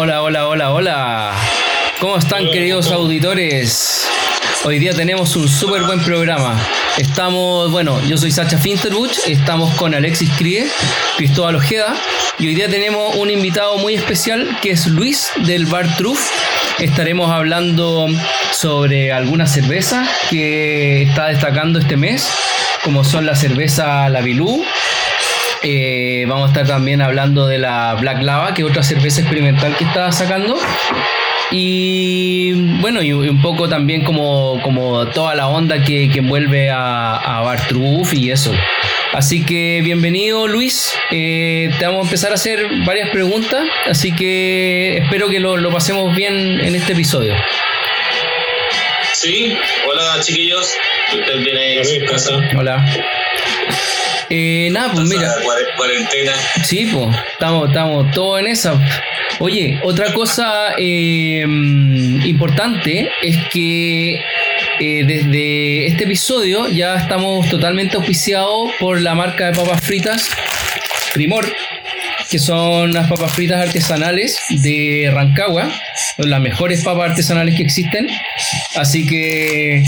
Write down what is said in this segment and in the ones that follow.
Hola, hola, hola, hola. ¿Cómo están queridos auditores? Hoy día tenemos un súper buen programa. Estamos, bueno, yo soy Sacha Finterbuch, estamos con Alexis Crie, Cristóbal Ojeda y hoy día tenemos un invitado muy especial que es Luis del Bar Truff. Estaremos hablando sobre algunas cervezas que está destacando este mes, como son la cerveza La Bilú, eh, vamos a estar también hablando de la Black Lava, que es otra cerveza experimental que está sacando. Y bueno, y un poco también como, como toda la onda que, que envuelve a, a Bartruff y eso. Así que bienvenido Luis, Eh, te vamos a empezar a hacer varias preguntas, así que espero que lo, lo pasemos bien en este episodio. Sí, hola chiquillos, ustedes vienen a su casa, Hola. Eh, nada, pues mira. cuarentena. Sí, pues, estamos, estamos todos en esa. Oye, otra cosa eh, importante es que eh, desde este episodio ya estamos totalmente auspiciados por la marca de papas fritas Primor, que son las papas fritas artesanales de Rancagua, las mejores papas artesanales que existen. Así que,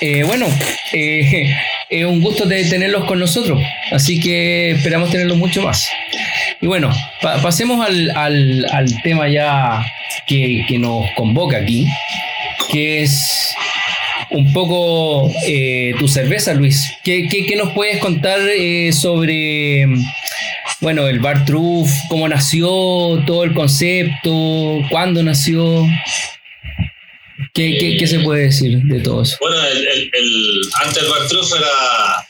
eh, bueno, eh, es un gusto de tenerlos con nosotros, así que esperamos tenerlos mucho más. Y bueno, pa- pasemos al, al- al tema ya que, que nos convoca aquí, que es un poco eh, tu cerveza, Luis. ¿Qué, qué- qué nos puedes contar eh, sobre, bueno, el Bar Truff, cómo nació, todo el concepto, cuándo nació? ¿Qué, qué- qué se puede decir de todo eso? Bueno, el, el, el- antes el Bartruf era.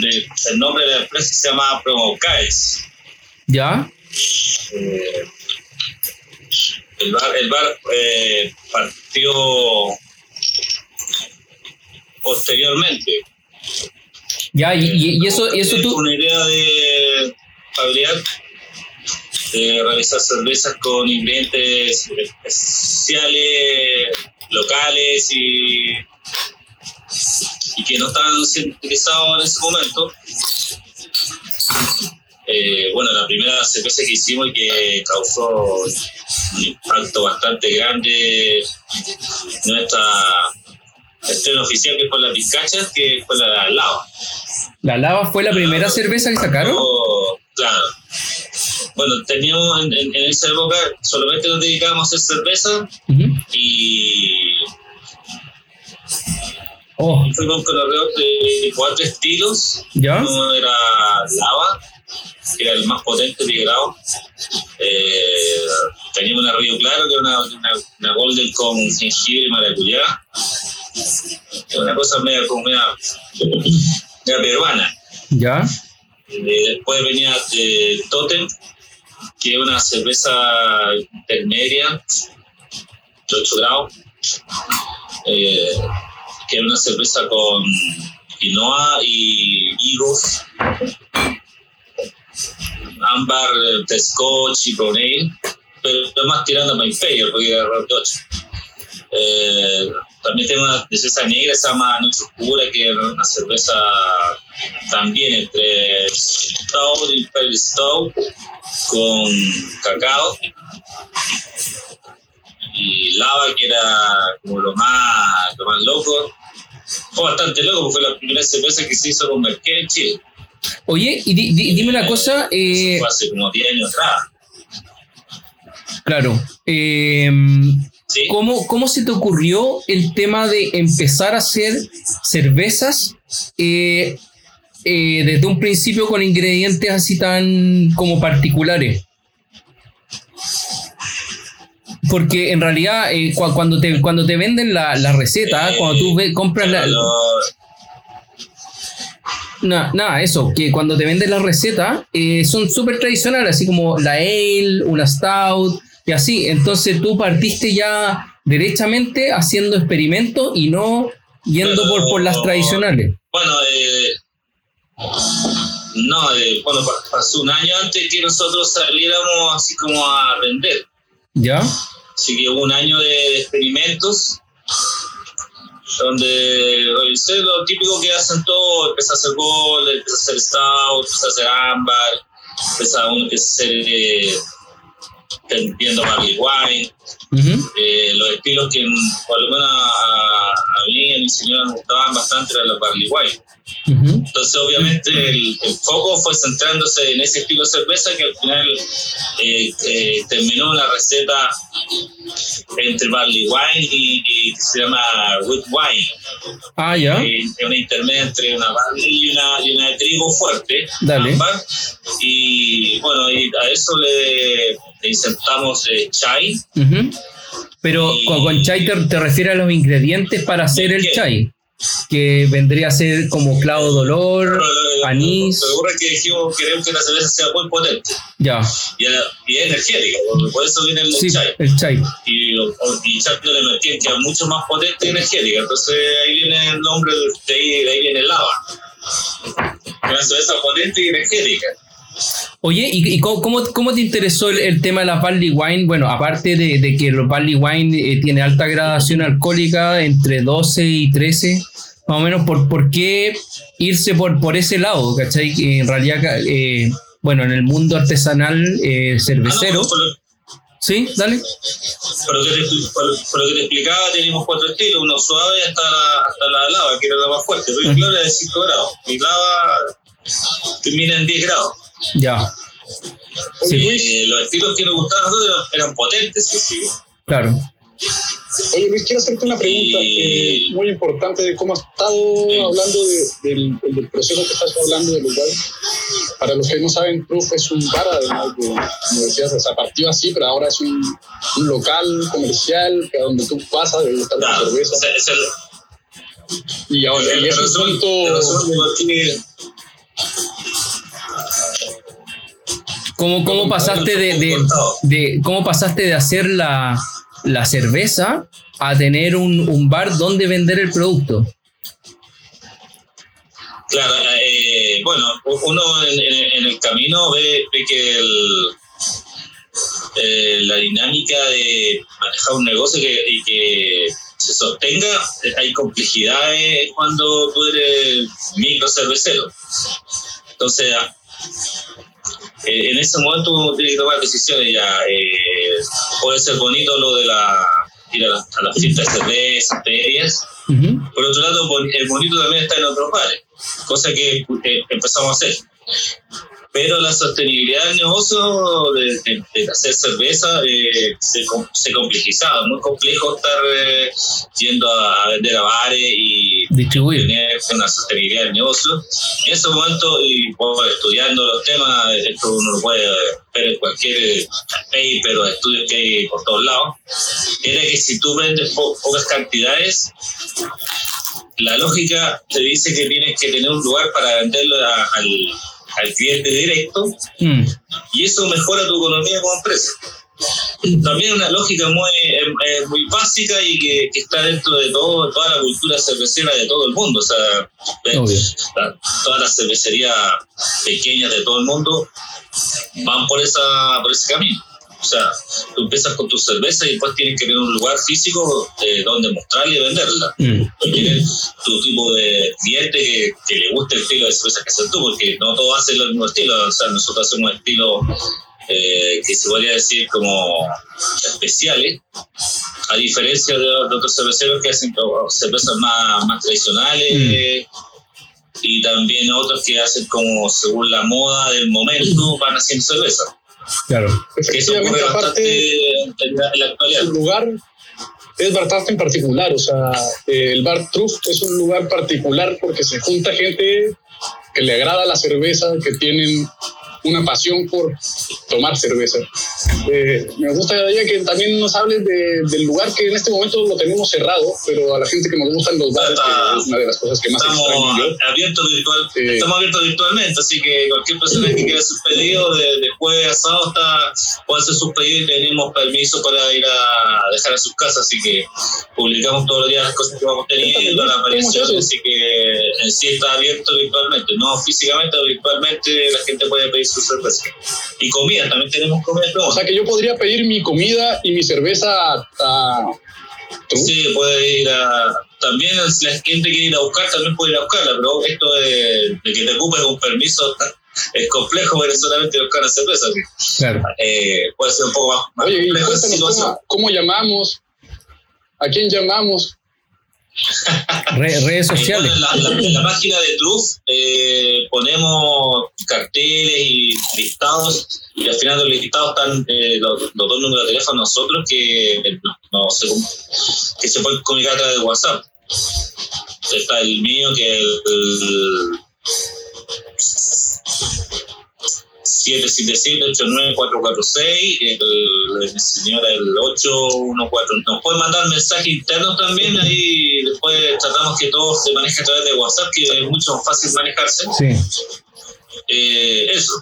de- el nombre de la empresa se llama Promocaes. ¿Ya? Eh, el bar, el bar eh, partió posteriormente. ¿Ya? ¿Y, y- y eso, eso Es tú? Una idea de fabricar, de realizar cervezas con ingredientes especiales, locales y, y que no estaban siendo utilizados en ese momento. Eh, bueno, la primera cerveza que hicimos y que causó un impacto bastante grande nuestra estreno oficial que fue la Pizcacha, que fue la lava. ¿La lava fue la primera cerveza que sacaron? Claro. Bueno, teníamos en, en- en esa época solamente nos dedicábamos a hacer cerveza y Oh, fuimos con alrededor de cuatro estilos. ¿ya? Uno era lava, que era el más potente de grado. Eh, teníamos una Río Claro, que era una, una, una Golden con jengibre y maracuyá. Una cosa media, como media, media peruana. ¿Ya? Eh, después venía Totem, que es una cerveza intermedia de 8 grados, eh, que es una cerveza con quinoa y higos, ámbar, eh, scotch y brown pero más tirando a Imperial, porque era rock 8. Eh, también tengo una cerveza negra, se llama Noche Oscura, que es una cerveza también entre Stout y Imperial Stout con cacao. Y lava que era como lo más, lo más loco. Fue bastante loco fue la primera cerveza que se hizo con Merkel en Chile. Oye, y di- di- dime una cosa, eh, fue hace como 10 años atrás. Claro, eh, ¿sí? ¿cómo, ¿cómo se te ocurrió el tema de empezar a hacer cervezas eh, eh, desde un principio con ingredientes así tan como particulares? Porque en realidad eh, cu- cuando, te, cuando te venden la, la receta, Eh, cuando tú ve- compras la, Nada, eso, que cuando te venden la receta eh, son súper tradicionales, así como la ale, una stout, y así. Entonces tú partiste ya derechamente haciendo experimentos y no yendo por, por las tradicionales. Bueno, eh, no, eh, bueno, pasó un año antes que nosotros saliéramos así como a vender. ¿Ya? Así que hubo un año de experimentos donde realicé lo típico que hacen todos, empecé a hacer gol, empecé a hacer stout, empecé a hacer ámbar, empecé a uno que hacer eh, viendo wine, eh, los estilos que por lo menos a, a mí y a mi señora me gustaban bastante eran los barley wine. Entonces, obviamente, el, foco fue centrándose en ese estilo de cerveza que al final eh, eh, terminó la receta entre barley wine y, se llama wood wine. Ah, ya. Eh, es una intermedia entre una barley y una, y una de trigo fuerte. Dale. y bueno, y a eso le, insertamos chai. Pero con, chai te, te refieres a los ingredientes para hacer el chai que vendría a ser como clavo dolor, anís. Lo que ocurre es que dijimos queremos que la cerveza sea muy potente. Ya. Y, y es energética, por eso viene el sí, chai. El chai. Y, y chai de que es mucho más potente y energética. Entonces ahí viene el nombre, de ahí, de ahí viene el lava. Una cerveza potente y energética. Oye, ¿y, cómo, cómo, te interesó el, tema de la barley wine? Bueno, aparte de, de que el barley wine eh, tiene alta gradación alcohólica, entre 12 y 13, más o menos, ¿por, por qué irse por, por ese lado? ¿Cachai? Que en realidad, eh, bueno, en el mundo artesanal eh, cervecero... Ah, sí, dale. Por lo, que te, por, lo que te explicaba, teníamos cuatro estilos, uno suave hasta la, hasta la lava, que era la más fuerte. Pero claro, es de 5 grados. Mi lava termina en 10 grados. Ya. Sí. Eh, los estilos que nos gustaban a nosotros eran potentes, sí, sí. Claro. Oye, Luis, quiero hacerte una pregunta eh, muy importante de cómo has estado hablando de, del, del, proceso que estás hablando del lugar. Para los que no saben, Proof es un bar, además de universidad, o sea, partió así, pero ahora es un, un local comercial que a donde tú pasas de gustar claro, cerveza. Es el, y ahora, el, y es ¿Cómo, cómo pasaste de, de, de, cómo pasaste de hacer la, la cerveza a tener un, un, bar donde vender el producto? Claro, eh, bueno, uno en, en, el camino ve, ve que el, eh, la dinámica de manejar un negocio que, y que se sostenga, hay complejidades cuando tú eres micro cervecero. Entonces, eh, en ese momento uno tiene que tomar decisiones ya. Eh, puede ser bonito lo de la, ir a, las fiestas de cerveza, ferias. Por otro lado, el bonito también está en otros bares, cosa que eh, empezamos a hacer pero la sostenibilidad del negocio de, de, hacer cerveza eh, se, se, complejizaba, muy complejo estar eh, yendo a, vender a bares y distribuir tener una sostenibilidad del negocio. En ese momento, y estudiando los temas, esto uno lo puede ver en cualquier paper o estudio que hay por todos lados, era que si tú vendes pocas cantidades, la lógica te dice que tienes que tener un lugar para venderlo al al cliente directo mm. y eso mejora tu economía como empresa. También una lógica muy, eh, eh, muy básica y que, que, está dentro de todo, toda la cultura cervecera de todo el mundo. O sea, la, todas las cervecerías pequeñas de todo el mundo van por, esa, por ese camino. O sea, tú empiezas con tu cerveza y después tienes que tener un lugar físico eh, donde mostrarla y venderla. Mm. tu tipo de cliente que, que, le guste el estilo de cerveza que haces tú, porque no todos hacen el mismo estilo. O sea, nosotros hacemos un estilo eh, que se podría decir como especiales, a diferencia de, otros cerveceros que hacen cervezas más, más tradicionales. Mm. y también otros que hacen como según la moda del momento van haciendo cerveza. Claro. Efectivamente, aparte, el lugar es bastante en particular, o sea, el bar Truff es un lugar particular porque se junta gente que le agrada la cerveza, que tienen una pasión por tomar cerveza. Eh, me gustaría que también nos hables del lugar que en este momento lo tenemos cerrado, pero a la gente que nos gustan los bares, que es una de las cosas que más estamos Abiertos virtual, estamos abiertos virtualmente, así que cualquier persona que quiera hacer pedido de, de jueves a sábado está, puede hacer sus pedidos y tenemos permiso para ir a dejar a sus casas, así que publicamos todos los días las cosas que vamos teniendo, la aparición, así que en sí está abierto virtualmente, no físicamente, virtualmente la gente puede pedir su cerveza. Y comida, también tenemos comida. O sea que yo podría pedir mi comida y mi cerveza a... Sí, puede ir a... También si la gente quiere ir a buscar, también puede ir a buscarla, pero esto de, de que te ocupes un permiso es complejo porque solamente buscar la cerveza. Claro. Eh, puede ser un poco más, Oye, complejo. ¿cómo, llamamos? ¿A quién llamamos? Redes sociales. en, la, página de Truth eh, ponemos carteles y listados y al final de los listados están eh, los, dos números de teléfono nosotros que, no, se, que se pueden comunicar a través de WhatsApp. Está el mío que es el 777-89446, el, el señor el 814. Nos pueden mandar mensajes internos también, ahí después tratamos que todo se maneje a través de WhatsApp, que es mucho más fácil manejarse. Sí. Eh, eso.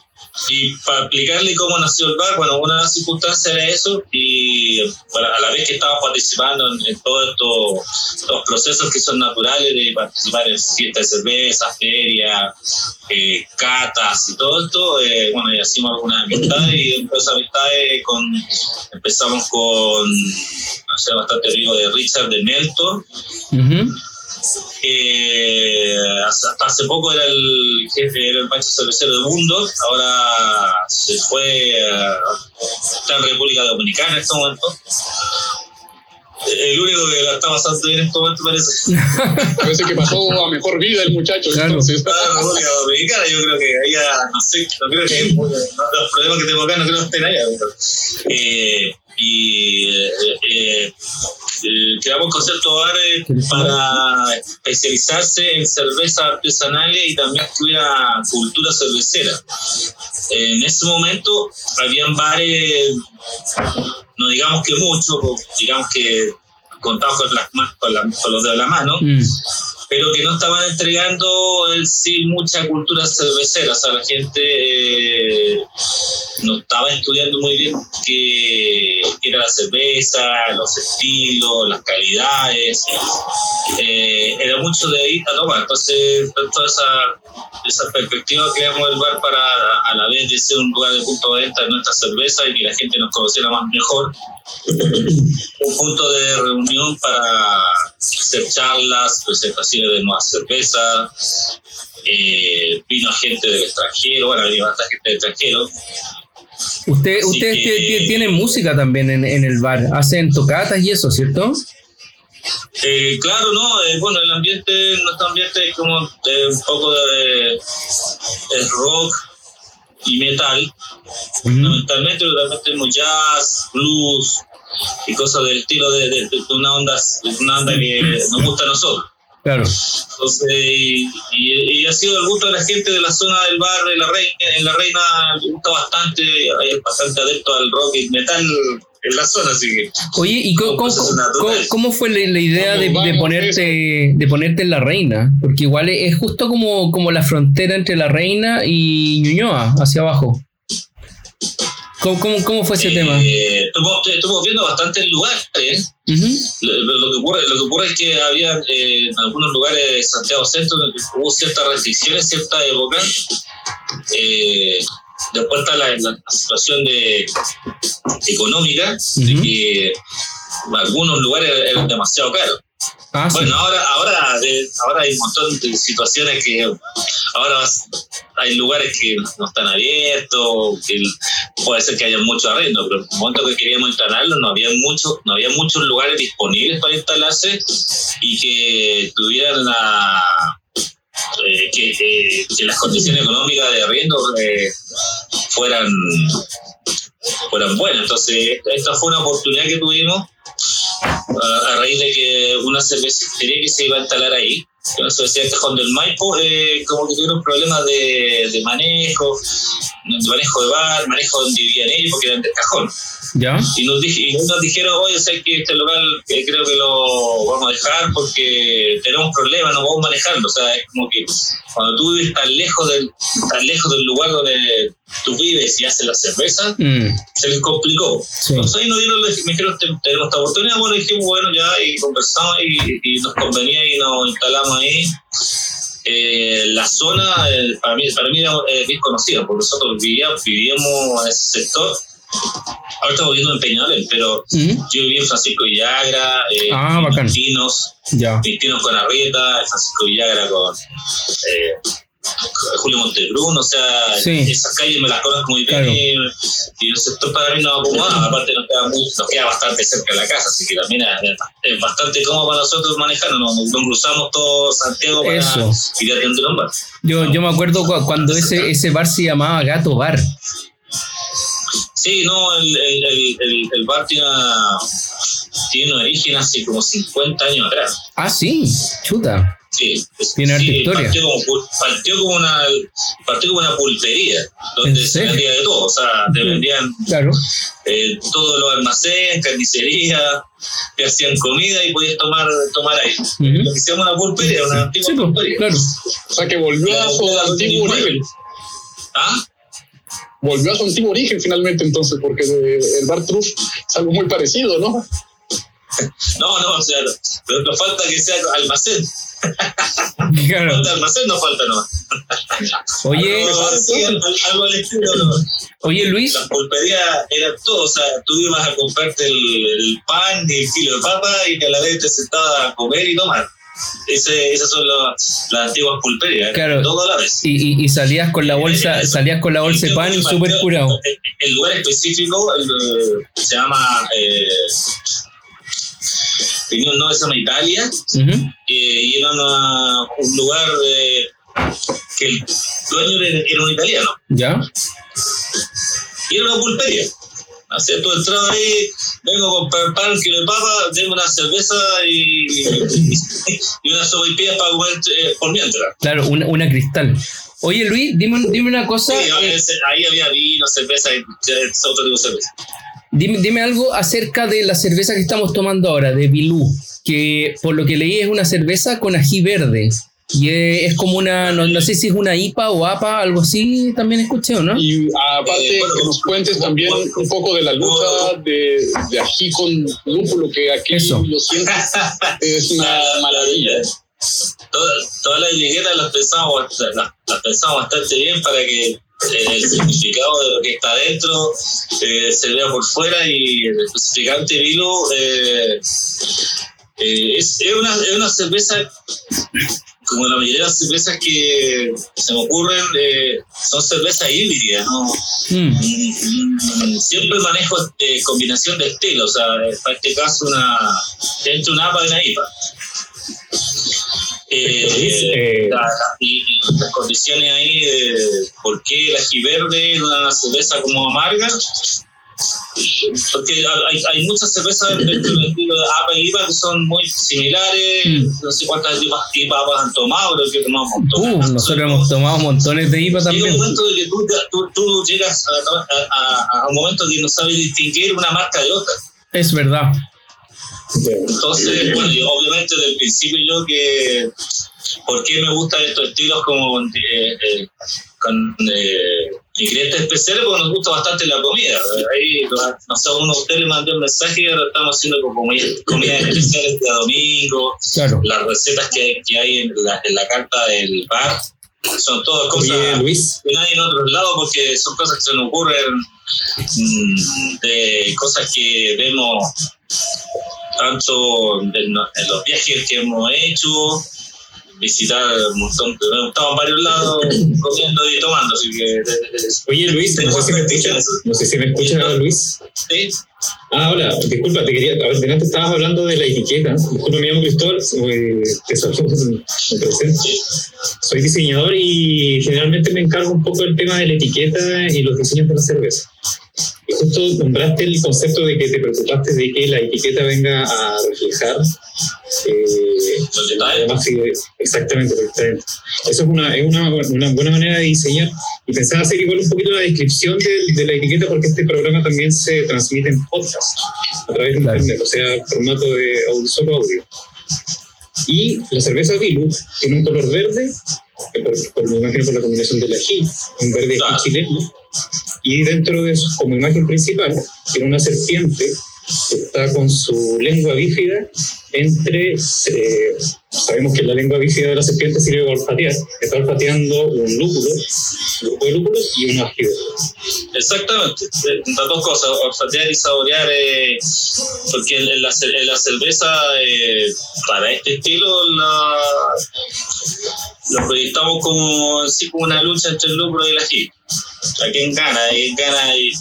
Y para explicarle cómo nació el bar, bueno, una circunstancia era eso, y a la vez que estaba participando en, todos estos, procesos que son naturales de participar en fiestas de cerveza, ferias, eh, catas y todo esto, eh, bueno, y hicimos algunas amistades, y de esas amistades con, empezamos con, no bastante amigo de Richard de Melton. Eh, hasta hace poco era el jefe, era el macho cervecero del mundo, ahora se fue, está en República Dominicana en este momento. El único que la está pasando bien en este momento parece. parece que pasó a mejor vida el muchacho. Claro. Entonces. en República Dominicana, yo creo que allá, no sé, no creo que los problemas que tengo acá no creo que estén allá. Eh, y eh, creamos concepto bar para especializarse en cervezas artesanales y también que hubiera cultura cervecera. En ese momento habían bares, no digamos que mucho, digamos que contados con, las, con, los de la mano, mm pero que no estaban entregando en sí mucha cultura cervecera. O sea, la gente eh, no estaba estudiando muy bien qué, era la cerveza, los estilos, las calidades. Eh, era mucho de ahí a tomar. Entonces, toda esa, esa perspectiva creamos el bar para a la vez de ser un lugar de punto de venta de nuestra cerveza y que la gente nos conociera más mejor. un punto de reunión para hacer charlas, presentaciones de nuevas cervezas, eh, vino gente del extranjero, bueno, hay bastante gente del extranjero. Usted, ustedes tienen música también en, en, el bar, hacen tocatas y eso, ¿cierto? Eh, claro, no, eh, bueno, el ambiente, nuestro ambiente es como eh, un poco de, rock y metal, fundamentalmente, pero también tenemos jazz, blues, y cosas del estilo de, de, una onda una onda que nos gusta a nosotros. Claro. Entonces, y, ha sido el gusto de la gente de la zona del bar de la Reina, en la Reina le gusta bastante, hay bastante adepto al rock y metal en la zona, así que. Oye, ¿y cómo, cómo, fue la, idea de, de, ponerte de ponerte en la Reina? Porque igual es justo como, como la frontera entre la Reina y Ñuñoa, hacia abajo. ¿Cómo, cómo, cómo fue ese eh, tema? Estuvimos viendo bastantes lugares. lo, que ocurre, lo que ocurre es que había eh, en algunos lugares de Santiago Centro hubo ciertas restricciones, cierta época. Eh, después está la, la, situación de, económica, de que algunos lugares eran demasiado caros. Ah, bueno, ahora, ahora, ahora hay un montón de situaciones que ahora hay lugares que no están abiertos, que puede ser que haya mucho arrendo, pero en el momento que queríamos instalarlo no había mucho, no había muchos lugares disponibles para instalarse y que tuvieran la eh, que, las condiciones económicas de arriendo eh, fueran fueran buenas. Entonces, esta fue una oportunidad que tuvimos a, raíz de que una cervecería que se iba a instalar ahí, que no se decía Cajón del Maipo, eh, como que tuvieron problemas de, de manejo manejo de bar, manejo donde vivían ellos porque eran del cajón. ¿Ya? Y nos, dije, y nos dijeron, oye, sé que este local eh, creo que lo vamos a dejar porque tenemos problemas, no podemos manejarlo. O sea, es como que cuando tú vives tan lejos del, tan lejos del lugar donde tú vives y haces la cerveza, Mm, se les complicó. Sí. Entonces ahí nos dieron, me dijeron, "Te- tenemos esta oportunidad, bueno, dijimos, bueno, ya, y conversamos y, y nos convenía y nos instalamos ahí. Eh, la zona, eh, para mí, para mí era eh, bien conocida, porque nosotros vivíamos, vivíamos en ese sector. Ahora estamos viviendo en Peñalolén, pero mm, yo viví en Francisco Villagra, eh, Ah, bacán. Pinos, ya. Pinos con Arrieta, Francisco Villagra con eh, Julio Montebruno, o sea, Sí. esas calles me las conozco muy bien Claro. y, y el sector para mí no acomodaba, aparte nos queda, muy, nos queda bastante cerca de la casa, así que también es, bastante cómodo para nosotros manejar, nos, nos cruzamos todo Santiago para Eso. ir a un bar. Yo, yo me acuerdo cu- cuando ese, ese bar se llamaba Gato Bar. Sí, no, el, el, el, el, el bar tiene, tiene un origen hace como 50 años atrás. Ah, sí, chuta. Sí, es- Tiene sí, historia. Partió como, partió como una partió como una pulpería, donde ¿En se vendía de todo, o sea, te vendían Claro. eh, todos los almacenes, carnicería, te hacían comida y podías tomar, tomar ahí. Que se llama una pulpería, una antigua Sí, pues, pulpería. claro. O sea que volvió a su antiguo origen. ¿Ah? Volvió a su antiguo origen finalmente entonces, porque de- el bar Truff es algo muy parecido, ¿no? No, no, o sea, pero nos falta que sea almacén. Claro. Falta almacén, no falta no. Oye, Algo así, algo al estilo, no. oye Luis, Las pulperías eran todo, o sea, tú ibas a comprarte el, el pan y el kilo de papa y a la vez te sentabas a comer y tomar. Ese, esas son las- las antiguas pulperías, Claro. la vez. y, y- y salías con la bolsa, salías con la bolsa de pan y súper curado. El, el lugar específico el, eh, se llama, eh, tenía un nombre, se llama Italia, Ujú. eh, y era una- un lugar que el dueño era, era un italiano. ¿Ya? Y era una pulpería. Tú entrabas ahí, vengo comprar pan, kilo de papa, tengo una cerveza y, y una sopaipilla para comer eh, por mientras. Claro, una, una cristal. Oye Luis, dime, dime una cosa. Sí, eh, ahí había vino, cerveza y otro tipo de cerveza. Dime, dime algo acerca de la cerveza que estamos tomando ahora, de Bilú, que por lo que leí es una cerveza con ají verde. Y es, es como una, no, no sé si es una IPA o APA, algo así, también escuché, ¿o no? Y aparte Eh, bueno, que nos cuentes también un poco de la lucha de, de ají con lúpulo, que aquí Eso. lo siento, es una maravilla. Todas todas las etiquetas las pensamos, las, las pensamos bastante bien para que eh, el significado de lo que está dentro eh, se vea por fuera y el especificante vino eh, eh, es, es una, es una cerveza como la mayoría de las cervezas que se me ocurren eh, son cervezas híbridas, ¿no? Mm, Mm, siempre manejo eh, combinación de estilos, o sea, en este caso una entre una APA y una IPA. Eh, Eh, la- la- y, y las condiciones ahí de por qué el ají verde una cerveza como amarga. Porque hay, hay muchas cervezas dentro del estilo de APA y IPA que son muy similares. Mm. No sé cuántas IPA, IPA han tomado, pero que tomamos un montón. Uh, nosotros hemos tomado montones de IPA Llega también. un momento de que tú, tú, tú llegas a, a- a- a un momento que no sabes distinguir una marca de otra. Es verdad. Entonces, bueno, yo, obviamente desde el principio yo que, ¿por qué me gustan estos estilos como eh, eh, con eh, ingredientes especiales? Porque nos gusta bastante la comida. Ahí, no sé, uno de ustedes le mandó un mensaje y ahora estamos haciendo como comida- comidas especiales de domingo, Claro. las recetas que, que hay en la, en la carta del bar. Son todas cosas Oye, Luis, que hay en otros lados porque son cosas que se nos ocurren mm, de cosas que vemos tanto en, en los viajes que hemos hecho, visitar un montón, hemos estado en varios lados comiendo y tomando, así que oye Luis, no sé si me escuchas, no sé si me escuchas, Luis. sí, Ah, hola, disculpa, te quería, a ver, delante estabas hablando de la etiqueta. Disculpa, me llamo Cristóbal, te saludo, me presento. Soy diseñador y generalmente me encargo un poco del tema de la etiqueta y los diseños de la cerveza. justo nombraste el concepto de que te preocupaste de que la etiqueta venga a reflejar eh, además, sí, exactamente, exactamente, Eso es, una, es una, una, buena manera de diseñar. Y pensaba hacer igual un poquito la descripción de, de la etiqueta porque este programa también se transmite en podcast a través de internet, o sea, formato de audio, solo audio. Y la cerveza Dilu tiene un color verde, por, por, me imagino por la combinación del ají, un verde ají chileno. Y dentro de eso, como imagen principal, tiene una serpiente está con su lengua bífida entre, eh, sabemos que la lengua bífida de la serpiente sirve para olfatear, está olfateando un lúpulo, un grupo de lúpulos y un ají Exactamente, eh, las dos cosas, olfatear y saborear, eh, porque en la, en la cerveza, eh, para este estilo, la, lo proyectamos como, así como una lucha entre el lúpulo y el ají. O sea, ¿quién gana? ¿Quién gana? Y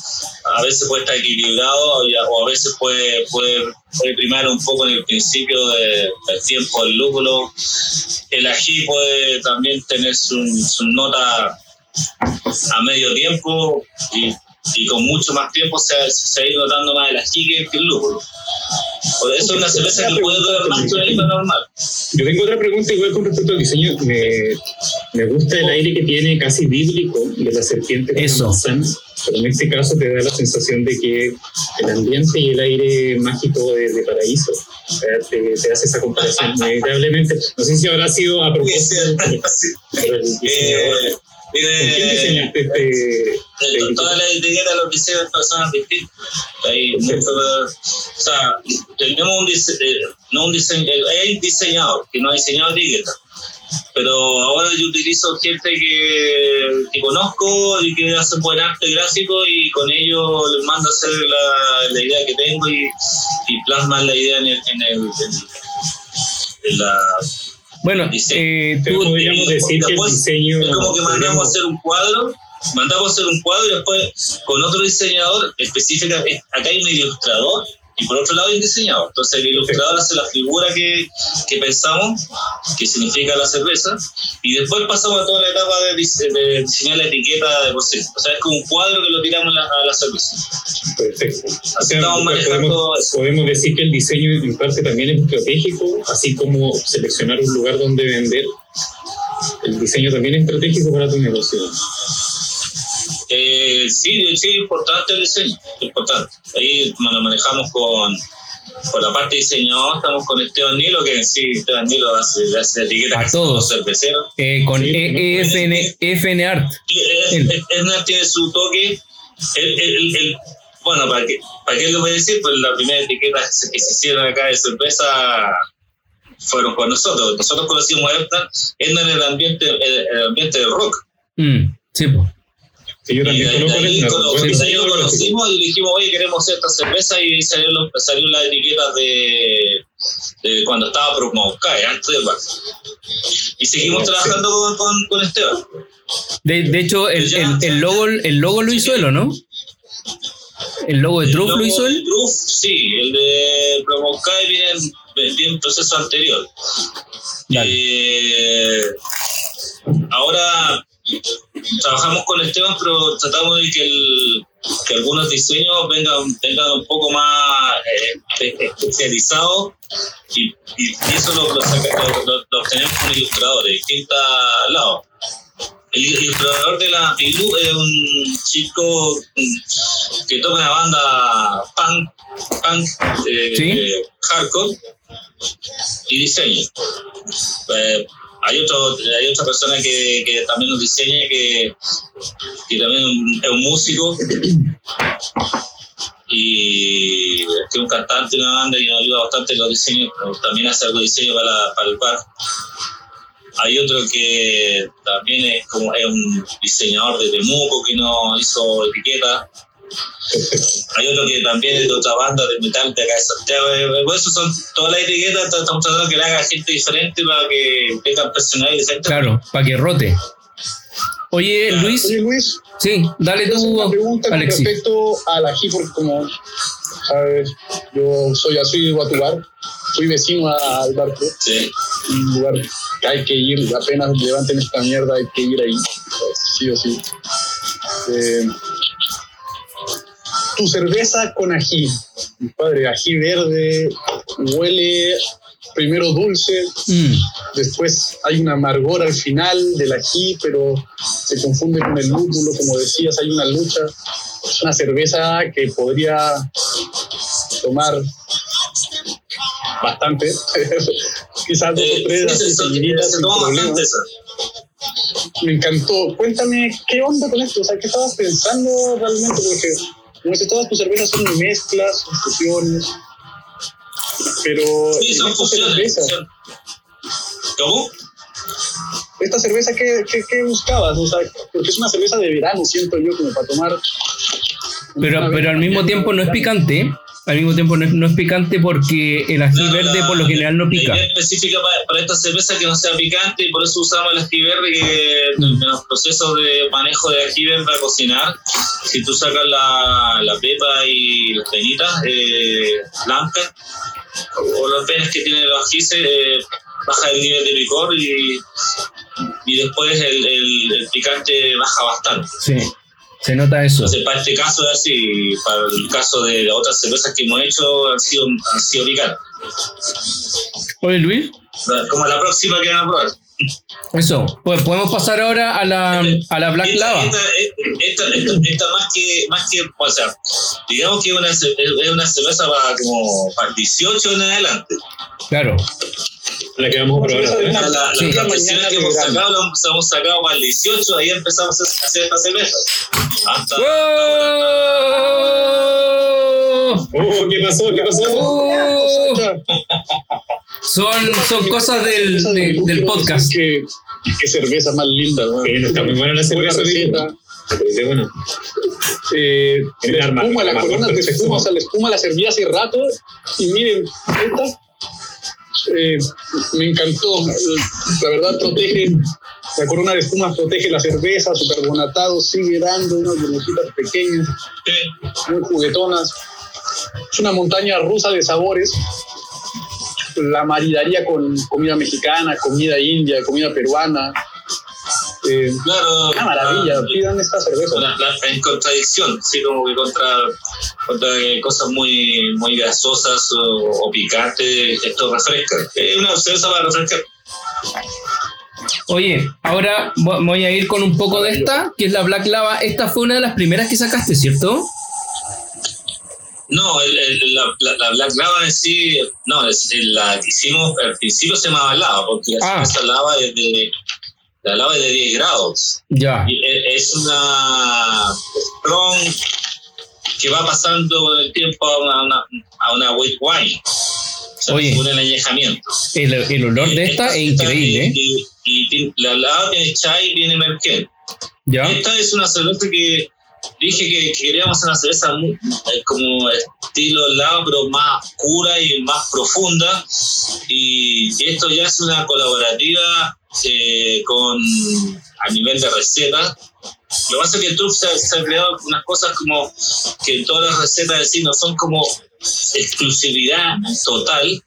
a veces puede estar equilibrado o a veces puede, puede, primar un poco en el principio del tiempo del lúpulo. El ají puede también tener su, su nota a medio tiempo y, y, con mucho más tiempo se, se va a ir notando más el ají que el lúpulo. Por eso es una cerveza que puede durar más que una normal. Yo tengo otra pregunta igual con respecto al diseño. Me, me gusta el aire que tiene casi bíblico de la serpiente. Eso. Pero en este caso te da la sensación de que el ambiente y el aire mágico de, de paraíso te, te, hace esa comparación inevitablemente. No sé si habrá sido a propósito. quién diseñaste este, este todas las etiquetas los diseños personas distintas. Hay mucho, o sea, tenemos un, dise, eh, no un diseño, hay diseñador que no ha diseñado etiquetas. Pero ahora yo utilizo gente que, que conozco y que hace buen arte gráfico y con ello les mando a hacer la, la idea que tengo y, y plasman la idea en, el, en, el, en, en la bueno, eh, tú podríamos decir que el diseño. Es como que mandamos a hacer un cuadro, mandamos a hacer un cuadro y después con otro diseñador específico. Acá hay un ilustrador y por otro lado hay un diseñador. Entonces el ilustrador hace la figura que, que pensamos, que significa la cerveza, y después pasamos a toda la etapa de, de diseñar la etiqueta de proceso. O sea, es como un cuadro que lo tiramos a la, a la cerveza. Perfecto. Así o sea, estamos manejando podemos, podemos decir que el diseño en parte también es estratégico, así como seleccionar un lugar donde vender. El diseño también es estratégico para tu negocio. Eh, sí, sí, importante el diseño, importante. Ahí lo manejamos con, con la parte de diseñador, estamos con Esteban Nilo, que sí, Esteban Nilo hace, hace etiquetas a todos. cerveceros. Eh, con sí, e EFN, EFN Art. EFN tiene su toque. El, el, el, bueno, ¿para qué, ¿para qué lo voy a decir? Pues la primera etiqueta que se hicieron acá de cerveza fueron con nosotros. Nosotros conocimos a Eptan en el ambiente, el, el ambiente del rock. Mm, sí, pues. Sí, yo también y conozco ahí, el cono- bueno, ahí lo conocimos y dijimos, oye, queremos hacer esta cerveza y salió, salió la etiqueta de, de cuando estaba Promaucae, antes de Bar. Y seguimos trabajando con, con, con Esteban. De, de hecho, el, el, el logo, el logo lo hizo él, ¿o no? ¿El logo de Truff lo logo hizo de él? Truff, sí, el de Promaucae viene, en- viene en proceso anterior. Dale. Eh, ahora trabajamos con Esteban, pero tratamos de que, el, que algunos diseños vengan, vengan un poco más eh, especializados y, eso lo, lo, lo- obtenemos con ilustradores de distintos lados. El ilustrador de la Pilú es un chico que toca una banda punk, punk eh, Sí. eh, hardcore y diseño. Eh, hay, otro, hay otra persona que, que también nos diseña, que, que también es un músico y que es un cantante de una banda y nos ayuda bastante en los diseños, también hace algo de diseño para, para el bar. Hay otro que también es como es un diseñador de Temuco que nos hizo etiqueta. Hay otro que también es de otra banda de metal de acá de Santiago. Eh, Por eso son todas las etiquetas, estamos tratando de que le haga gente diferente para que tengan personalidad diferente. Claro, para que rote. Oye, Luis, Oye, Luis, sí, dale hacer una tú, pregunta con Alexis. respecto al ají, porque como sabes, yo soy así de Guatubar, fui vecino a- al barco, Sí. un lugar que hay que ir, apenas levanten esta mierda, hay que ir ahí, pues, sí o sí. Eh, tu cerveza con ají. Padre, ají verde, huele primero dulce, Mm, después hay una amargor al final del ají, pero se confunde con el lúpulo, como decías, hay una lucha. Es una cerveza que podría tomar bastante, quizás dos Eh, o tres bastante esa. Me encantó. Cuéntame, ¿qué onda con esto? O sea, ¿qué estabas pensando realmente? Porque, como todas tus cervezas son mezclas, son fusiones. Pero Sí, son esta fusiones. cerveza, esta cerveza, ¿qué, qué, qué buscabas? O sea, porque es una cerveza de verano, siento yo, como para tomar. Pero, pero al mismo tiempo no es picante. Al mismo tiempo no es, no es picante porque el ají No, verde la- por lo general no pica. idea específica para, para esta cerveza que no sea picante y por eso usamos el ají verde que Mm. en los procesos de manejo de ají verde para cocinar, si tú sacas la, la pepa y las penitas eh, blancas o los penes que tienen los ajíes, eh, baja el nivel de picor y, y después el, el- el picante baja bastante. Sí, se nota eso. Entonces, para este caso es así, para el caso de las otras cervezas que hemos hecho han sido, han sido picantes. Oye, Luis, Como la próxima que van a probar. eso. Pues podemos pasar ahora a la, a la Black esta, Lava. Esta, esta, esta- esta más que, más que, o sea, digamos que es una, es una cerveza para como para 18 en adelante. Claro. La que vamos a probar ahora. La, la, la- Sí. Mañana que hemos sacado, las hemos- hemos sacado para el 18, ahí empezamos a hacer esta cerveza. Hasta, ¡Oh! Oh, ¿qué pasó? ¿Qué pasó? ¡Oh! Son, son cosas del, de del podcast. Que, qué cerveza más linda, weón. Sí, está muy buena la cerveza. Sí, bueno. Eh, El la arma, espuma, la corona espuma, o sea, la espuma la serví hace rato y miren, esta eh, me encantó. La verdad protege, la corona de espuma protege la cerveza, su carbonatado sigue dando unas burbujitas pequeñas, muy juguetonas. Es una montaña rusa de sabores. La maridaría con comida mexicana, comida india, comida peruana. Eh, Claro. una maravilla, ah, pidan esta cerveza. en contradicción, sí, como que contra, contra eh, cosas muy, muy grasosas o, o picantes, esto refresca. Es una cerveza para refrescar. Oye, ahora vo- voy a ir con un poco de esta, que es la Black Lava. Esta fue una de las primeras que sacaste, ¿cierto? No, el, el- la, la, la Black Lava en sí, no, es, el- la que hicimos al principio se llamaba lava, porque la Ah. cerveza lava es de, la lava es de 10 grados. Ya. Y e- es una strong que va pasando con el tiempo a una, una- a una white wine. O sea, Oye. según el añejamiento. El, el olor de esta es increíble, ¿eh? Y, y- y la lava tiene chai y tiene merquén. ¿Ya? Esta es una cerveza que dije que, que queríamos una cerveza muy- eh, como estilo lava, pero más oscura y más profunda. Y, y esto ya es una colaborativa eh, con a nivel de receta. Lo que pasa es que en Truff se, se han creado unas cosas como que todas las recetas de sí no son como exclusividad total,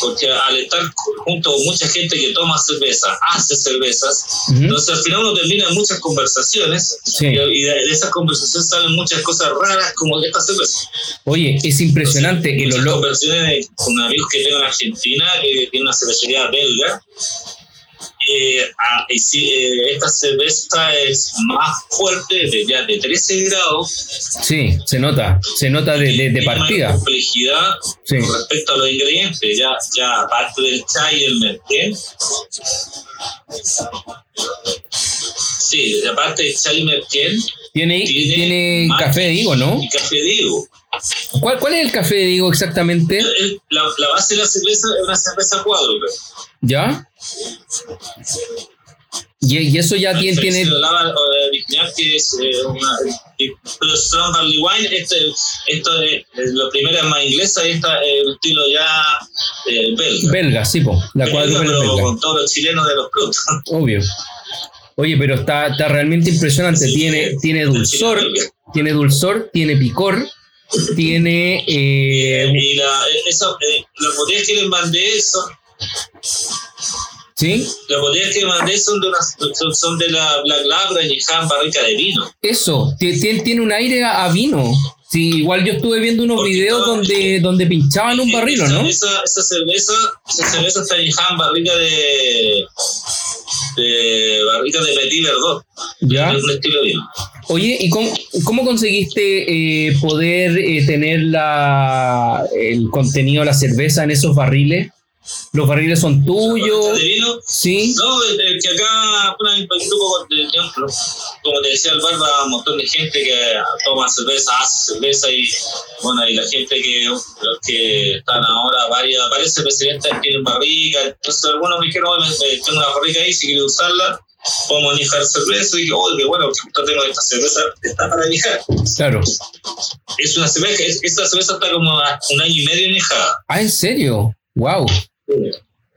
porque al estar junto con mucha gente que toma cerveza, hace cervezas, Ujú. entonces al final uno termina en muchas conversaciones Sí. y, de, esas conversaciones salen muchas cosas raras como esta cerveza. Oye, es impresionante el Muchas olor. conversaciones con amigos que tengo en Argentina, que tiene una cervecería belga. Eh, ah, eh, esta cerveza es más fuerte, de, ya de 13 grados, Sí, se nota. Se nota de, partida. complejidad Sí. con respecto a los ingredientes, ya, ya aparte del chai y el merquén. Sí, aparte del chai y merquén, Tiene, tiene, café de higo, ¿no? Y café. ¿Cuál, ¿Cuál es el café de higo exactamente? El- la, la base de la cerveza es una cerveza cuádruple. ¿Ya? Y, y eso ya tiene, tiene La lava original que es eh, una pero Strong Barley Wine, este, esto es, la primera es más inglesa y esta es el estilo ya eh, belga. belga, sí, po, la Belga, cuádruple pero belga, con todos los chilenos de los productos. obvio. Oye, pero está, está realmente impresionante. Sí, tiene, sí. tiene dulzor, belga. tiene dulzor, tiene picor, tiene eh, y la, esa, eh, las botellas que les mandé son, ¿sí? las botellas que mandé son de, unas, son, de la Black Labra en barrica de vino. Eso, ti- ti- tiene un aire a, a vino. Sí, igual yo estuve viendo unos Porque videos donde, donde pinchaban un barril, ¿o esa, ¿no? Esa, esa cerveza, esa cerveza está en barrica de, de barrica de Petit Verdot. Ya. Es un estilo bien. Oye, ¿y cómo, cómo conseguiste eh, poder eh, tener la, el contenido de la cerveza en esos barriles? ¿Los barriles son tuyos? Sí. No, es que acá bueno, grupo, de ejemplo, como te decía el barba, un montón de gente que toma cerveza, hace cerveza y bueno, y la gente que, los que están ahora, varias, varias cervecerías tienen barrica, entonces algunos me dijeron, "Oye, me- tengo una barrica ahí, si quiero usarla, podemos añejar cerveza, y dije, oye, qué bueno, que justo tengo esta cerveza, está para añejar. Claro. Es una cerveza, es- esta cerveza está como a un año y medio añejada. Ah, ¿en serio? Wow.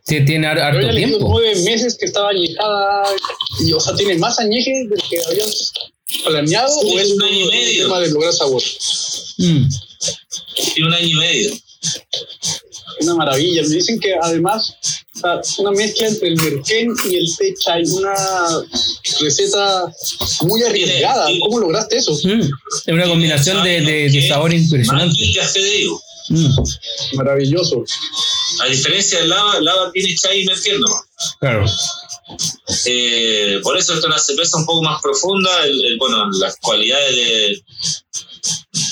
Sí, tiene harto tiempo. nueve meses que estaba añejada, y, o sea, tiene más añeje del que habías planeado, Sí, o es un año y medio. tema de lograr sabor. Mm. Tiene un año y medio. Una maravilla. Me dicen que además, o sea, una mezcla entre el merquén y el té chai, una receta muy arriesgada. Tiene- ¿Cómo lograste eso? Mm. Es una combinación de, de- de sabor impresionante. Mm. Maravilloso. A diferencia del lava, el lava tiene chai y merquén nomás. Claro. Eh, por eso esta es una cerveza un poco más profunda. El- el- bueno, las cualidades de,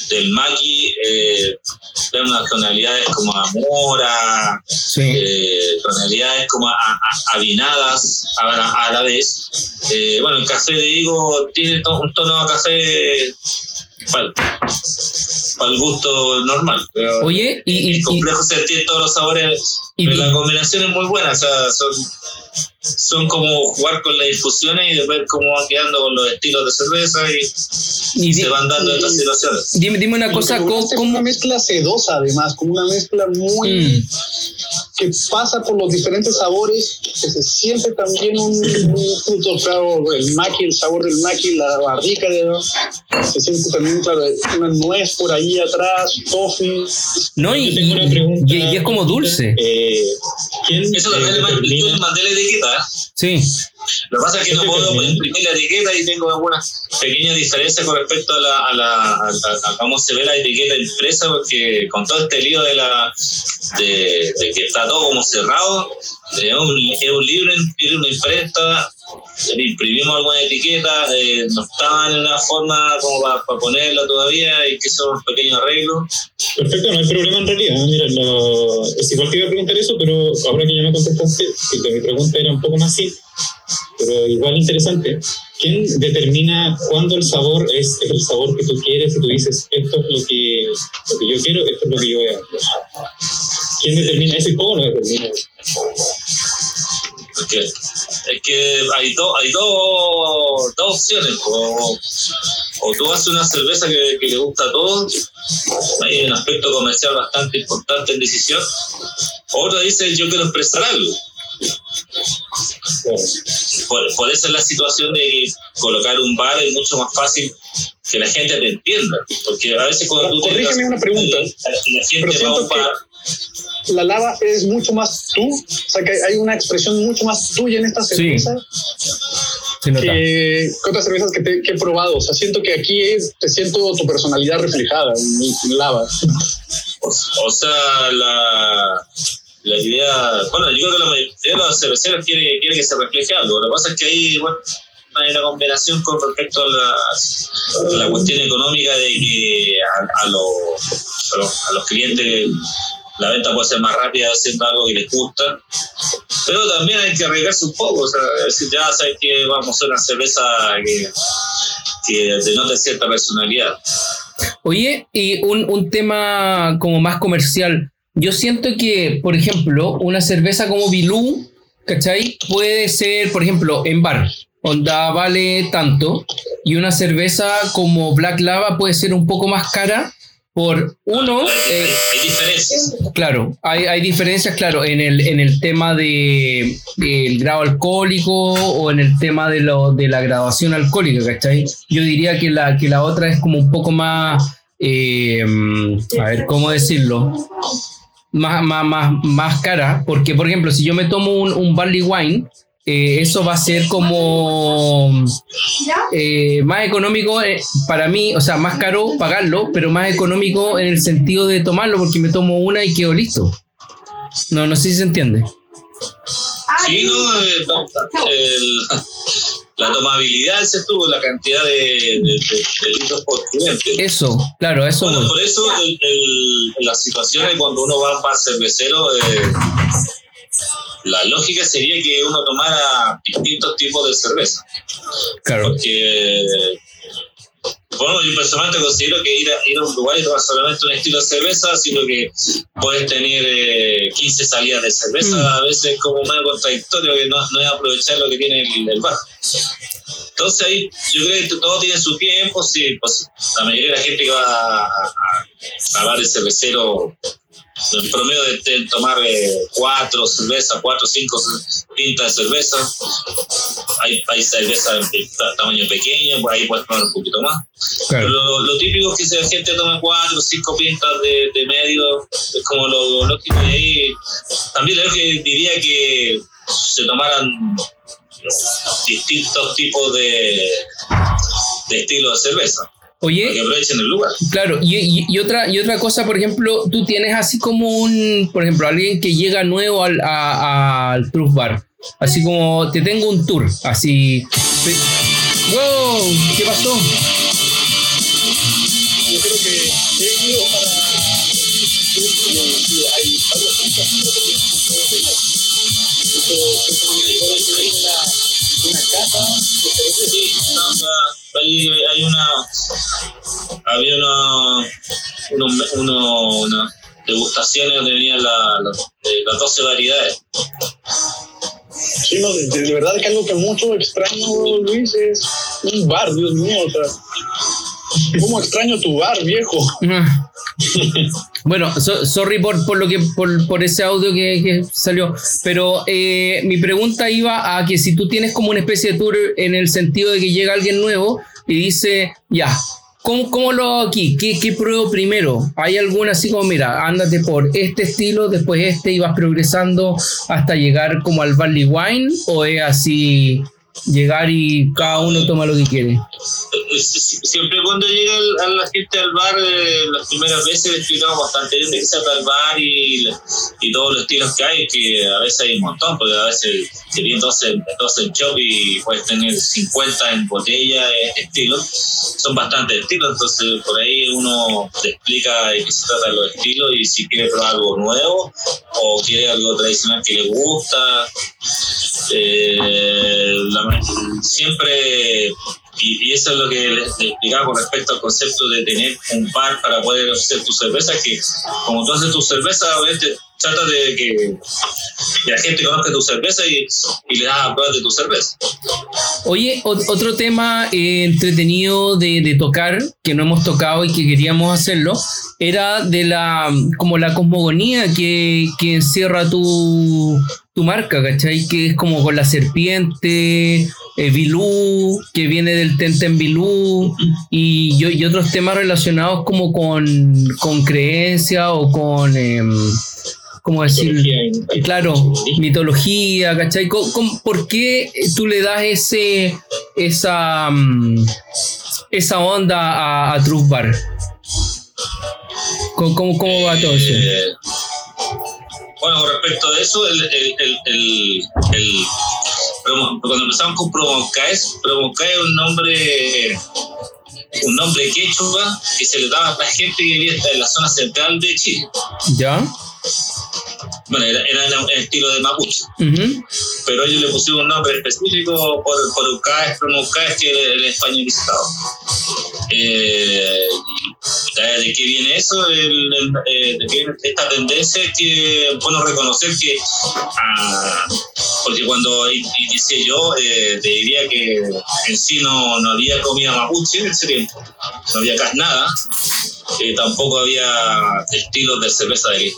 del maqui eh, unas tonalidades como a mora, Sí. eh, tonalidades como a, a- avinadas a la, a la vez. Eh, bueno, el café de higo tiene to- un tono a café para el gusto normal. pero Oye, y, y- es y- complejo sentir todos los sabores, y- pero la combinación es muy buena. O sea, son, son como jugar con las infusiones y ver cómo van quedando con los estilos de cerveza y, y se van dando estas situaciones. dime, dime una cosa, Lo que ¿cómo, lograste es cómo- una mezcla sedosa, además, como una mezcla muy. Mm. Que pasa por los diferentes sabores, que se siente también un, un fruto, claro, el maqui, el sabor del maqui, la barrica, de, se siente también, claro, una nuez por ahí atrás, toffee. No, y, tengo una pregunta. y- y es como dulce. Eh, ¿Quién Eso eh, también yo le mandé la etiqueta. ¿eh? Sí. Lo que pasa es que no puedo imprimir la etiqueta y tengo algunas pequeñas diferencias con respecto a, la, a, la, a, a- a cómo se ve la etiqueta impresa, porque con todo este lío de la de, de que está todo como cerrado, es un, es un libro, una imprenta, imprimimos alguna etiqueta, eh, no estaban en una forma como para, ponerla todavía y que son unos pequeños arreglos. Perfecto, no hay problema en realidad. Mira, lo- es igual que iba a preguntar eso, pero ahora que ya me contestaste, que mi pregunta era un poco más simple, pero igual interesante. ¿Quién determina cuándo el sabor es el sabor que tú quieres y tú dices, esto es lo que, lo que yo quiero, esto es lo que yo voy? ¿Quién determina eso y cómo lo determina? Porque es que hay, dos hay dos, dos opciones. O, o tú haces una cerveza que, que le gusta a todos, hay un aspecto comercial bastante importante en decisión. O otro dice, yo quiero expresar algo. Por, por eso es la situación de que colocar un bar es mucho más fácil que la gente te entienda. Porque a veces cuando tú Corrígeme tengas- una pregunta. La, la Pero gente va a un siento que- bar. La lava es mucho más tú, o sea que hay una expresión mucho más tuya en esta cerveza nota. que, que otras cervezas que, te- que he probado. O sea, siento que aquí es, te siento tu personalidad reflejada en, en lava. O sea, la, la idea, bueno, yo creo que la mayoría de los cerveceros quiere, quiere que se refleje algo. Lo que pasa es que ahí, bueno, hay una combinación con respecto a la, la cuestión económica de que a, los, a, los, clientes la venta puede ser más rápida haciendo algo que les gusta. Pero también hay que arriesgarse un poco, o sea, decir, ya sabes que vamos a hacer una cerveza que, que denote cierta personalidad. Oye, y un, un tema como más comercial. Yo siento que, por ejemplo, una cerveza como Bilú, ¿cachai? Puede ser, por ejemplo, en bar, onda vale tanto, y una cerveza como Black Lava puede ser un poco más cara por uno, eh, Hay diferencias. Claro, hay, hay diferencias, claro, en el, en el tema de, del grado alcohólico o en el tema de, lo, de la graduación alcohólica, ¿cachai? Yo diría que la, que la otra es como un poco más, eh, a ver, ¿cómo decirlo? Más, más, más, más cara, porque por ejemplo, si yo me tomo un, un barley wine, eh, eso va a ser como eh, más económico eh, para mí, o sea, más caro pagarlo, pero más económico en el sentido de tomarlo porque me tomo una y quedo listo. No, no sé si se entiende. Sí, no, no, la tomabilidad, ese tuvo la cantidad de, de, de- de litros por cliente. Eso, claro, eso Bueno, por eso el, el- las situaciones cuando uno va a un bar cervecero, eh, la lógica sería que uno tomara distintos tipos de cerveza. Claro. Porque, bueno, yo personalmente considero que ir a, ir a un lugar y tomar solamente un estilo de cerveza, sino que puedes tener eh, 15 salidas de cerveza, Mm. a veces es como medio contradictorio, que no, no es aprovechar lo que tiene el, el bar. Entonces ahí yo creo que todo tiene su tiempo, sí, pues la mayoría de la gente que va a, a, a bares cerveceros en promedio de, de tomar eh, cuatro cervezas, cuatro, cinco pintas de cerveza. Hay, hay cerveza de ta- tamaño pequeño, por ahí puedes tomar un poquito más. Pero claro. lo, lo típico es que si la gente toma cuatro o cinco pintas de, de medio, es como lo, lo lógico. Y ahí también yo que diría que se tomaran distintos tipos de, de estilos de cerveza, Oye, aprovechen el lugar. claro, y, y- y otra, y otra cosa, por ejemplo, tú tienes así como un, por ejemplo, alguien que llega nuevo al, a- al Truth Bar, así como te tengo un tour, así. ¡Wow! ¿Qué pasó? Yo creo que he ido para. Hay que también son un bar, Dios mío. O sea, ¿cómo extraño tu bar, viejo? Bueno, so- sorry por, por lo que por, por ese audio que, salió, pero eh, mi pregunta iba a que si tú tienes como una especie de tour en el sentido de que llega alguien nuevo y dice, ya, ¿cómo, cómo lo hago aquí? ¿Qué, ¿Qué pruebo primero? ¿Hay alguna así como, mira, ándate por este estilo, después este y vas progresando hasta llegar como al Barley Wine? ¿O es así llegar y cada uno toma lo que quiere? Si- si- Siempre cuando llega a la gente al bar, eh, las primeras veces le explicamos bastante bien de qué se el bar y, y todos los estilos que hay, que a veces hay un montón, porque a veces se vienen 12, 12 en shop y puedes tener 50 en botella eh, estilos. Son bastantes estilos, entonces por ahí uno te explica de qué se trata los estilos y si quiere probar algo nuevo o quiere algo tradicional que le gusta. Eh, la- siempre, y, eso es lo que les, les explicaba con respecto al concepto de tener un bar para poder hacer tu cerveza, que como tú haces tu cerveza, obviamente trata de que, la gente conozca tu cerveza y, y le das a probar de tu cerveza. Oye, ot- otro tema eh, entretenido de, de tocar, que no hemos tocado y que queríamos hacerlo, era de la como la cosmogonía que, que encierra tu, tu marca, ¿cachai? Que es como con la serpiente, eh, Bilú, que viene del Tenten Bilú, y, y otros temas relacionados como con, con creencia o con... em, ¿Cómo decir? Mitología, Claro, mitología, ¿cachai? ¿Cómo- cómo- ¿Por qué tú le das ese, esa, mm, esa onda a, a Truth Bar? ¿Cómo, cómo, cómo va todo eso? Eh, bueno, con respecto a eso, el, el, el, el- el- promo- cuando empezamos con Promocaes, Promocaes es un nombre un nombre quechua que se le daba a la gente que vivía en la zona central de Chile. ¿Ya? Bueno, era, era el estilo de mapuche, Ujú. pero ellos le pusieron un nombre específico por, por Ucaes, Promocaes, que era el españolizado. Eh, ¿De qué viene eso? El- el- eh, de qué viene esta tendencia que bueno reconocer que, ah, porque cuando inicié yo, eh, te diría que en sí no, no había comida mapuche en ese tiempo, no había casi nada, eh, tampoco había estilos de cerveza de, de-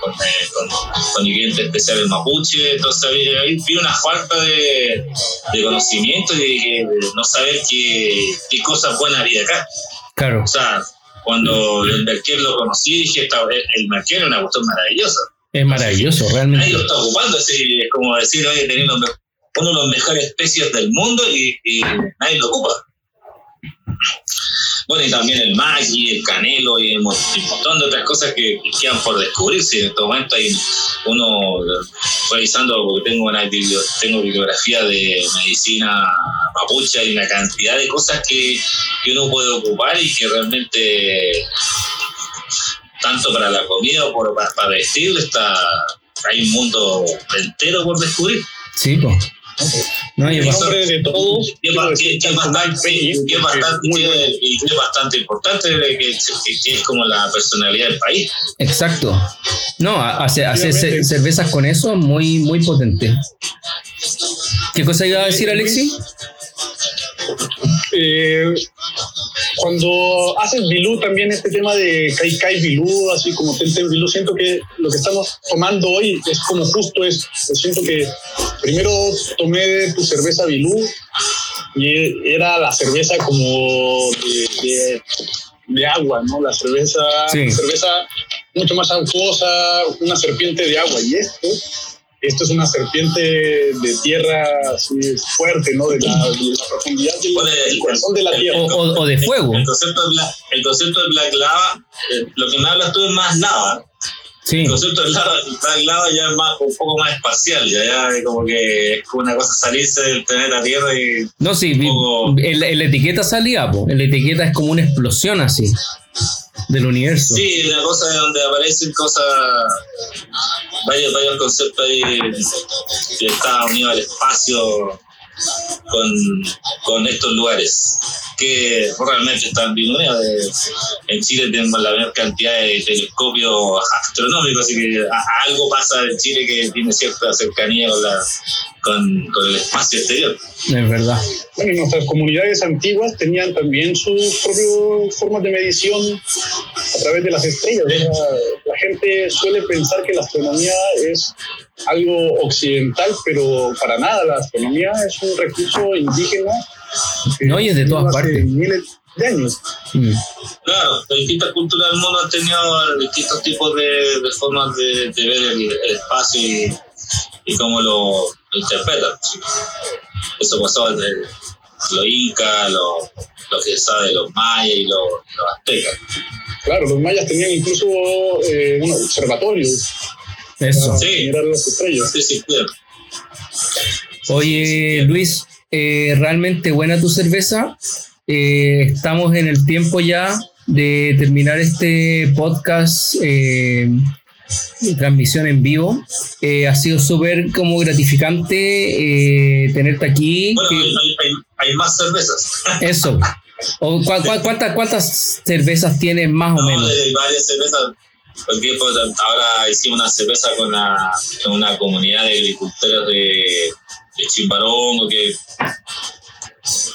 con, eh, con, con ingredientes especiales mapuche, entonces había, ahí vi una falta de, de conocimiento y de, no saber qué, qué cosas buenas había acá. Claro. O sea, cuando el Merkel lo conocí, dije, esta- el, el Merkel es una cuestión maravillosa. Es maravilloso, Nadie realmente. lo está ocupando, es como decir, oye, teniendo un uno de los mejores especies del mundo y, y nadie lo ocupa. Bueno, y también el Maggi, el Canelo y un montón de otras cosas que, quedan por descubrirse. En este momento hay uno revisando, porque tengo una tengo bibliografía de medicina mapuche y una cantidad de cosas que, que uno puede ocupar y que realmente tanto para la comida como para, para vestir está hay un mundo entero por descubrir. Sí, pues. No, y es bastante de todos. Y es bastante, importante, que, es como la personalidad del país. Exacto. No, hace, hace cervezas con eso muy, muy potente. ¿Qué cosa iba a decir, Alexi? Eh, cuando haces Bilú también este tema de Kai Kai Bilú, así como Tenten Bilú, siento que lo que estamos tomando hoy es como justo es, siento que primero tomé tu cerveza Bilú y era la cerveza como de, de, agua, ¿no? La cerveza, cerveza mucho más acuosa, una serpiente de agua y esto esto es una serpiente de tierra así fuerte, ¿no? De la, profundidad del, corazón de la tierra. O, de fuego. El, concepto de Black, el concepto de Black Lava, eh, lo que me hablas tú es más lava. Sí. El concepto de lava, Black Lava ya es más, un poco más espacial, ya, ya como que es como una cosa salirse del planeta Tierra y... No, sí, en, la etiqueta salía, po. en la etiqueta es como una explosión así del universo. Sí, una cosa donde aparecen cosas, varios, varios conceptos ahí que está unido al espacio con, con estos lugares que realmente están bien En Chile tenemos la mayor cantidad de telescopios astronómicos, así que algo pasa en Chile que tiene cierta cercanía con, la, con, con el espacio exterior. Es verdad. Bueno, y nuestras comunidades antiguas tenían también sus propias formas de medición a través de las estrellas. La, gente suele pensar que la astronomía es algo occidental, pero para nada. La astronomía es un recurso indígena. No, y es de todas partes. Miles de años. Mm. Claro, las distintas culturas del mundo han tenido distintos tipos de, formas de, ver el, espacio y, y cómo lo, interpretan. Eso pasó desde los incas, los, lo que se sabe de los mayas y los, aztecas. Claro, los mayas tenían incluso eh, unos observatorios. Eso. Sí. Mirar las estrellas. Sí, sí, claro. Oye, Luis, eh, realmente buena tu cerveza. Eh, estamos en el tiempo ya de terminar este podcast eh, transmisión en vivo. Eh, ha sido súper como gratificante tenerte aquí. Bueno, hay, más cervezas. Eso. O, cuántas, ¿Cuántas cervezas tienes más o menos? Hay varias cervezas. Porque pues, ahora hicimos una cerveza con una, con una comunidad de agricultores de, de Chimbarongo que,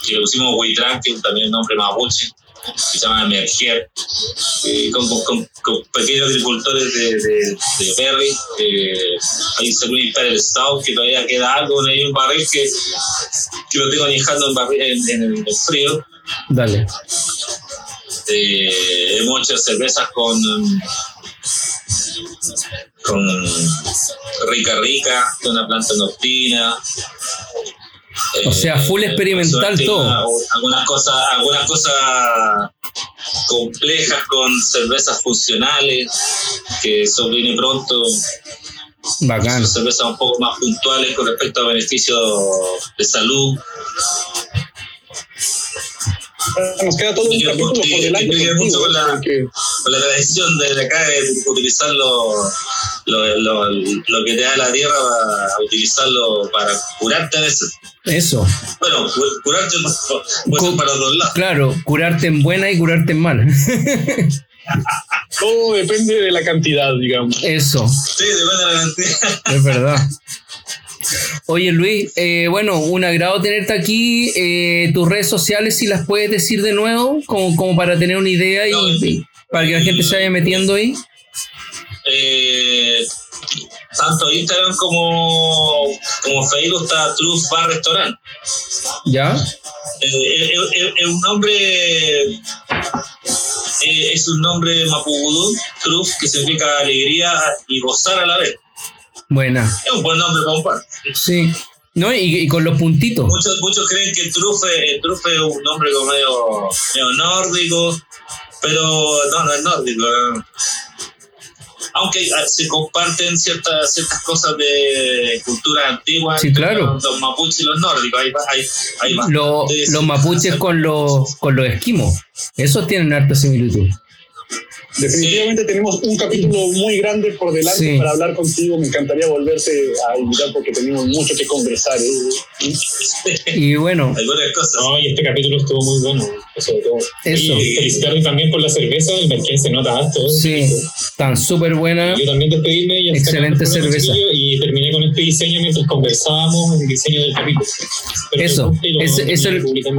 que le pusimos Huitrán, que también es nombre mapuche se llama Emerger, eh, con, con, con, pequeños agricultores de, de, de Berry. Eh, ahí se puede el South, que todavía queda algo, hay un barril que, que lo tengo añejando en, en, el frío. Dale. Eh, hemos hecho cervezas con con rica rica, con una planta noctina, o sea, full experimental todo. Algunas cosas, algunas cosas complejas con cervezas funcionales, que eso viene pronto. Bacán. cervezas un poco más puntuales con respecto a beneficios de salud. Nos queda todo un capítulo por delante. mucho con la, con la tradición de acá de utilizar lo, lo, lo, lo, que te da la tierra, a utilizarlo para curarte a veces. Eso. Bueno, curarte puede ser para los lados. Claro, curarte en buena y curarte en mala. Todo depende de la cantidad, digamos. Eso. Sí, depende de la cantidad. Es verdad. Oye Luis, eh, bueno, un agrado tenerte aquí. Eh, tus redes sociales, si las puedes decir de nuevo, como, como para tener una idea y, para que la gente se vaya metiendo ahí. Eh, tanto Instagram como, como Facebook está Truth Bar Restaurant. ¿Ya? Eh, es un nombre es un nombre mapudú, Truth, que significa alegría y gozar a la vez. Buena. Es un buen nombre para un Sí. ¿No? Y, y con los puntitos. Muchos, muchos creen que Trufe, Trufe es un nombre como medio, medio nórdico, pero no, no es nórdico. Aunque ah, se comparten ciertas, ciertas cosas de culturas antiguas Sí, claro. los, los mapuches y los nórdicos. Hay, hay, hay Lo- bastantes los mapuches con los, con los esquimos. Esos tienen harta similitud. Definitivamente tenemos un capítulo muy grande por delante Sí. para hablar contigo. Me encantaría volverte a invitar porque tenemos mucho que conversar. ¿eh? Y bueno, algunas cosas. No, y este capítulo estuvo muy bueno, sobre todo. Eso. Y felicitarme también por la cerveza, el Merquén se nota harto. sí, están súper buenas. Yo también despedirme y Excelente cerveza. Y terminé con este diseño mientras conversábamos el diseño del capítulo. Espero que Eso, lo a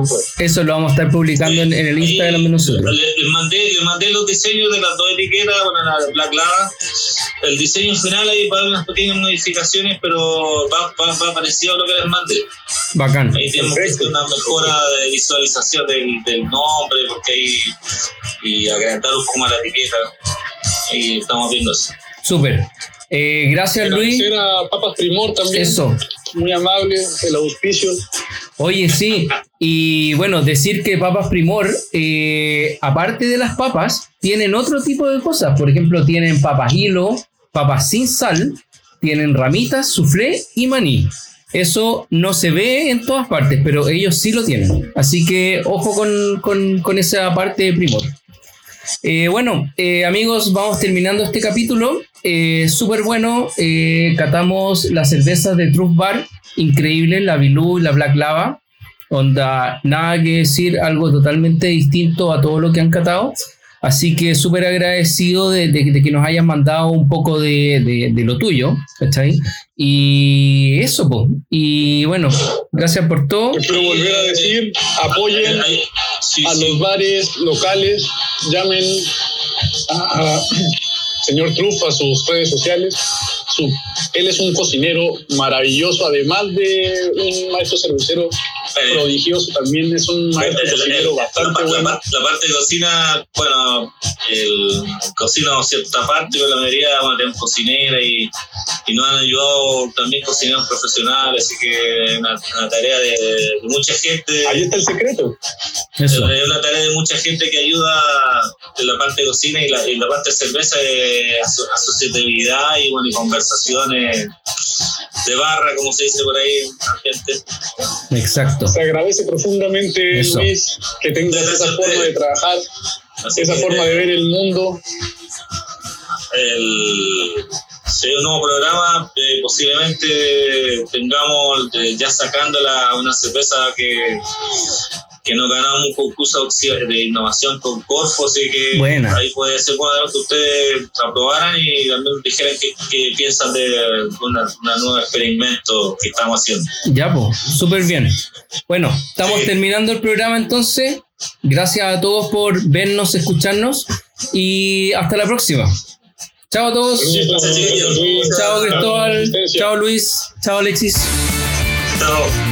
eso-. Eso lo vamos a estar publicando en, en el Instagram de nosotros. Le, les mandé, les mandé los diseños de las dos etiquetas, bueno, la de Black Lava. El diseño final ahí va a haber unas pequeñas modificaciones, pero va, va, va parecido a lo que les mandé. Bacán. Ahí tenemos que hacer una mejora de visualización del, del nombre, porque ahí, y agrandar un poco más la etiqueta. Y estamos viendo eso. Súper. Eh, gracias, Luis. A Papas Primor también. Eso. Muy amable, el auspicio. Oye, sí. Y bueno, decir que Papas Primor, eh, aparte de las papas, tienen otro tipo de cosas. Por ejemplo, tienen papas hilo, papas sin sal, tienen ramitas, soufflé y maní. Eso no se ve en todas partes, pero ellos sí lo tienen. Así que ojo con, con- con esa parte de Primor. Eh, bueno, eh, amigos, vamos terminando este capítulo. Eh, Súper bueno. Eh, catamos las cervezas de Truth Bar. Increíble, la Bilú y la Black Lava. Onda, nada que decir, algo totalmente distinto a todo lo que han catado. Así que súper agradecido de, de- de que nos hayan mandado un poco de, de- de lo tuyo, ¿cachai? Y eso, pues. Y bueno, gracias por todo. Espero volver a decir, apoyen a los bares locales, llamen a, a señor Truff a sus redes sociales. Su- él es un cocinero maravilloso, además de un maestro cervecero prodigioso, también es un maestro cocinero bastante la- bueno. la- la parte de cocina, bueno, el, cocino cierta parte, pero la mayoría bueno, tenemos cocinera y, y nos han ayudado también cocineros profesionales, así que es una, una tarea de, de mucha gente. Ahí está el secreto. Es una tarea de mucha gente que ayuda en la parte de cocina y la, y la parte de cerveza de aso- asociatividad y, bueno, y conversaciones de barra, como se dice por ahí, la gente. Exacto. Se agradece profundamente, Eso. Luis, que tengas Gracias esa forma de trabajar, Así esa que, forma de ver el mundo. el sería un nuevo programa, eh, posiblemente tengamos eh, ya sacando la, una cerveza que, que nos ganamos un concurso de innovación con Corfo, así que Buena. ahí puede ser bueno que ustedes aprobaran y también dijeran qué qué piensan de una, una nuevo experimento que estamos haciendo. Ya, pues, súper bien. Bueno, estamos Sí. terminando el programa entonces. Gracias a todos por vernos, escucharnos y hasta la próxima. Chao a todos. Chao Cristóbal. Chao Luis. Chao Alexis. Chao.